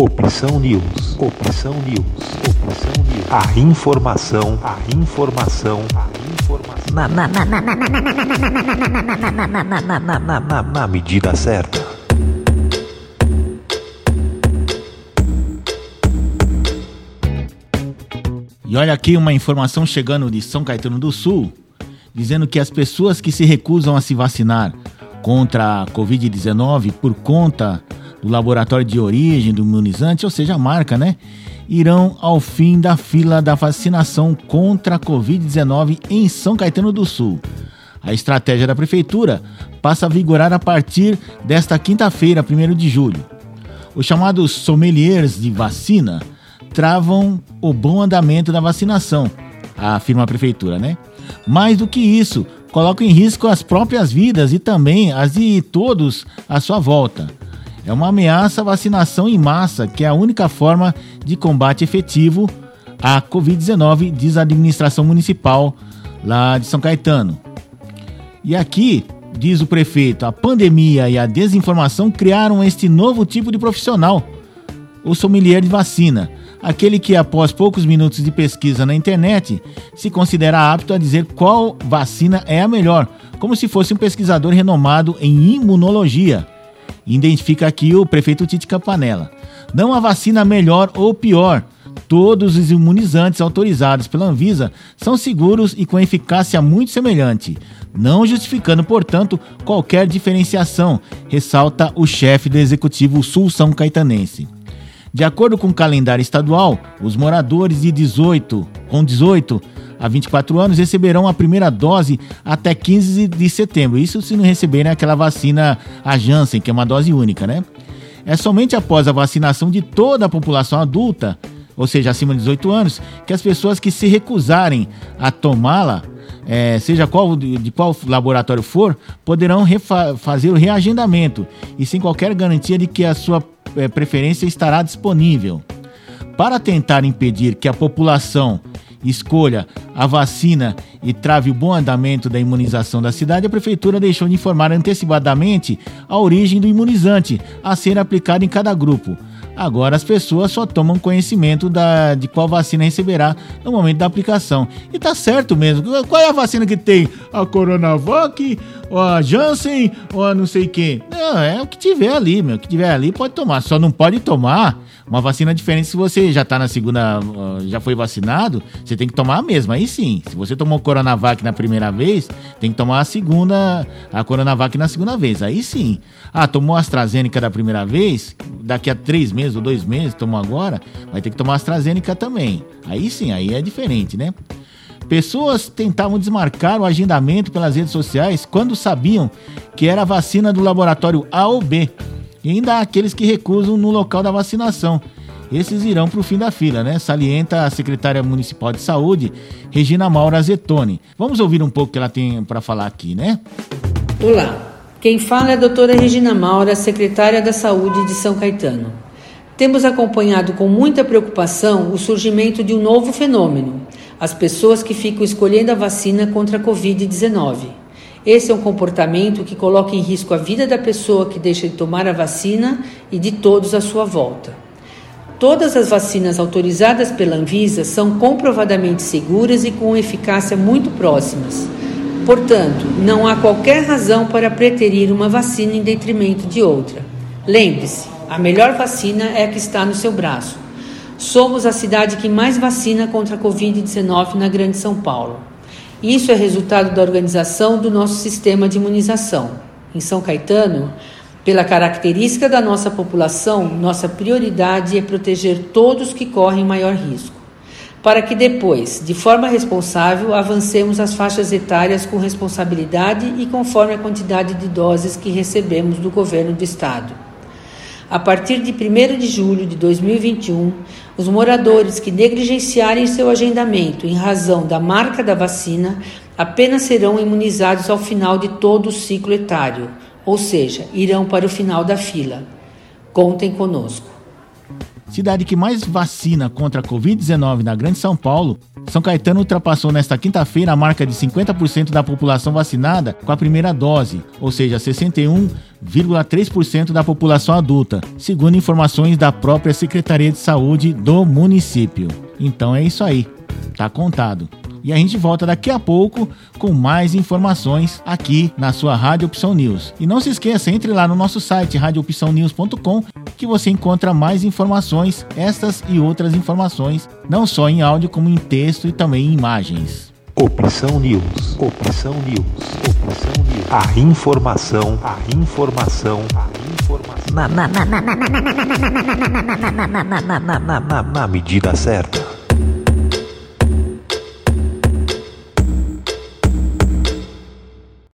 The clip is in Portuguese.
Opção News. Opção News. Opção News. A informação, a informação, a informação na, medida certa. E olha aqui uma informação chegando de São Caetano do Sul, dizendo que as pessoas que se recusam a se vacinar contra a Covid-19 por conta do laboratório de origem do imunizante, ou seja, a marca, né? Irão ao fim da fila da vacinação contra a Covid-19 em São Caetano do Sul. A estratégia da prefeitura passa a vigorar a partir desta quinta-feira, 1 de julho. Os chamados sommeliers de vacina travam o bom andamento da vacinação, afirma a prefeitura, né? Mais do que isso, colocam em risco as próprias vidas e também as de todos à sua volta. É uma ameaça à vacinação em massa, que é a única forma de combate efetivo à Covid-19, diz a administração municipal lá de São Caetano. E aqui, diz o prefeito, a pandemia e a desinformação criaram este novo tipo de profissional, o sommelier de vacina, aquele que, após poucos minutos de pesquisa na internet, se considera apto a dizer qual vacina é a melhor, como se fosse um pesquisador renomado em imunologia. Identifica aqui o prefeito Tite Campanella. Não há vacina melhor ou pior. Todos os imunizantes autorizados pela Anvisa são seguros e com eficácia muito semelhante, não justificando, portanto, qualquer diferenciação, ressalta o chefe do Executivo Sul São Caetanense. De acordo com o calendário estadual, os moradores de 18 com 18 a 24 anos receberão a primeira dose até 15 de setembro. Isso se não receberem aquela vacina a Janssen, que é uma dose única, né? É somente após a vacinação de toda a população adulta, ou seja, acima de 18 anos, que as pessoas que se recusarem a tomá-la, é, seja qual, de qual laboratório for, poderão fazer o reagendamento e sem qualquer garantia de que a sua é, preferência estará disponível. Para tentar impedir que a população escolha a vacina e trave o bom andamento da imunização da cidade, a prefeitura deixou de informar antecipadamente a origem do imunizante a ser aplicado em cada grupo. Agora as pessoas só tomam conhecimento da, de qual vacina receberá no momento da aplicação. E tá certo mesmo. Qual é a vacina que tem? A Coronavac, a Janssen, a não sei quem? Não, é o que tiver ali, meu. O que tiver ali pode tomar. Só não pode tomar uma vacina diferente se você já tá na segunda, já foi vacinado, você tem que tomar a mesma. Aí sim, se você tomou Coronavac na primeira vez, tem que tomar a segunda, a Coronavac na segunda vez. Aí sim. Ah, tomou AstraZeneca da primeira vez, daqui a três meses ou dois meses, tomou agora, vai ter que tomar AstraZeneca também. Aí sim, aí é diferente, né? Pessoas tentavam desmarcar o agendamento pelas redes sociais quando sabiam que era a vacina do laboratório A ou B. E ainda há aqueles que recusam no local da vacinação. Esses irão para o fim da fila, né? Salienta a secretária municipal de saúde, Regina Maura Zetoni. Vamos ouvir um pouco o que ela tem para falar aqui, né? Olá, quem fala é a doutora Regina Maura, secretária da Saúde de São Caetano. Temos acompanhado com muita preocupação o surgimento de um novo fenômeno: as pessoas que ficam escolhendo a vacina contra a Covid-19. Esse é um comportamento que coloca em risco a vida da pessoa que deixa de tomar a vacina e de todos à sua volta. Todas as vacinas autorizadas pela Anvisa são comprovadamente seguras e com eficácia muito próximas. Portanto, não há qualquer razão para preterir uma vacina em detrimento de outra. Lembre-se, a melhor vacina é a que está no seu braço. Somos a cidade que mais vacina contra a Covid-19 na Grande São Paulo. Isso é resultado da organização do nosso sistema de imunização. Em São Caetano, pela característica da nossa população, nossa prioridade é proteger todos que correm maior risco, para que depois, de forma responsável, avancemos as faixas etárias com responsabilidade e conforme a quantidade de doses que recebemos do governo do estado. A partir de 1 de julho de 2021, os moradores que negligenciarem seu agendamento em razão da marca da vacina apenas serão imunizados ao final de todo o ciclo etário, ou seja, irão para o final da fila. Contem conosco. cidade que mais vacina contra a Covid-19 na Grande São Paulo, São Caetano ultrapassou nesta quinta-feira a marca de 50% da população vacinada com a primeira dose, ou seja, 61,3% da população adulta, segundo informações da própria Secretaria de Saúde do município. Então é isso aí, tá contado. E a gente volta daqui a pouco com mais informações aqui na sua Rádio Opção News. E não se esqueça, entre lá no nosso site radioopçãonews.com que você encontra mais informações, estas e outras informações, não só em áudio como em texto e também em imagens. Opção News. Opção News. Opção News. A informação, a informação, a informação. Na medida certa.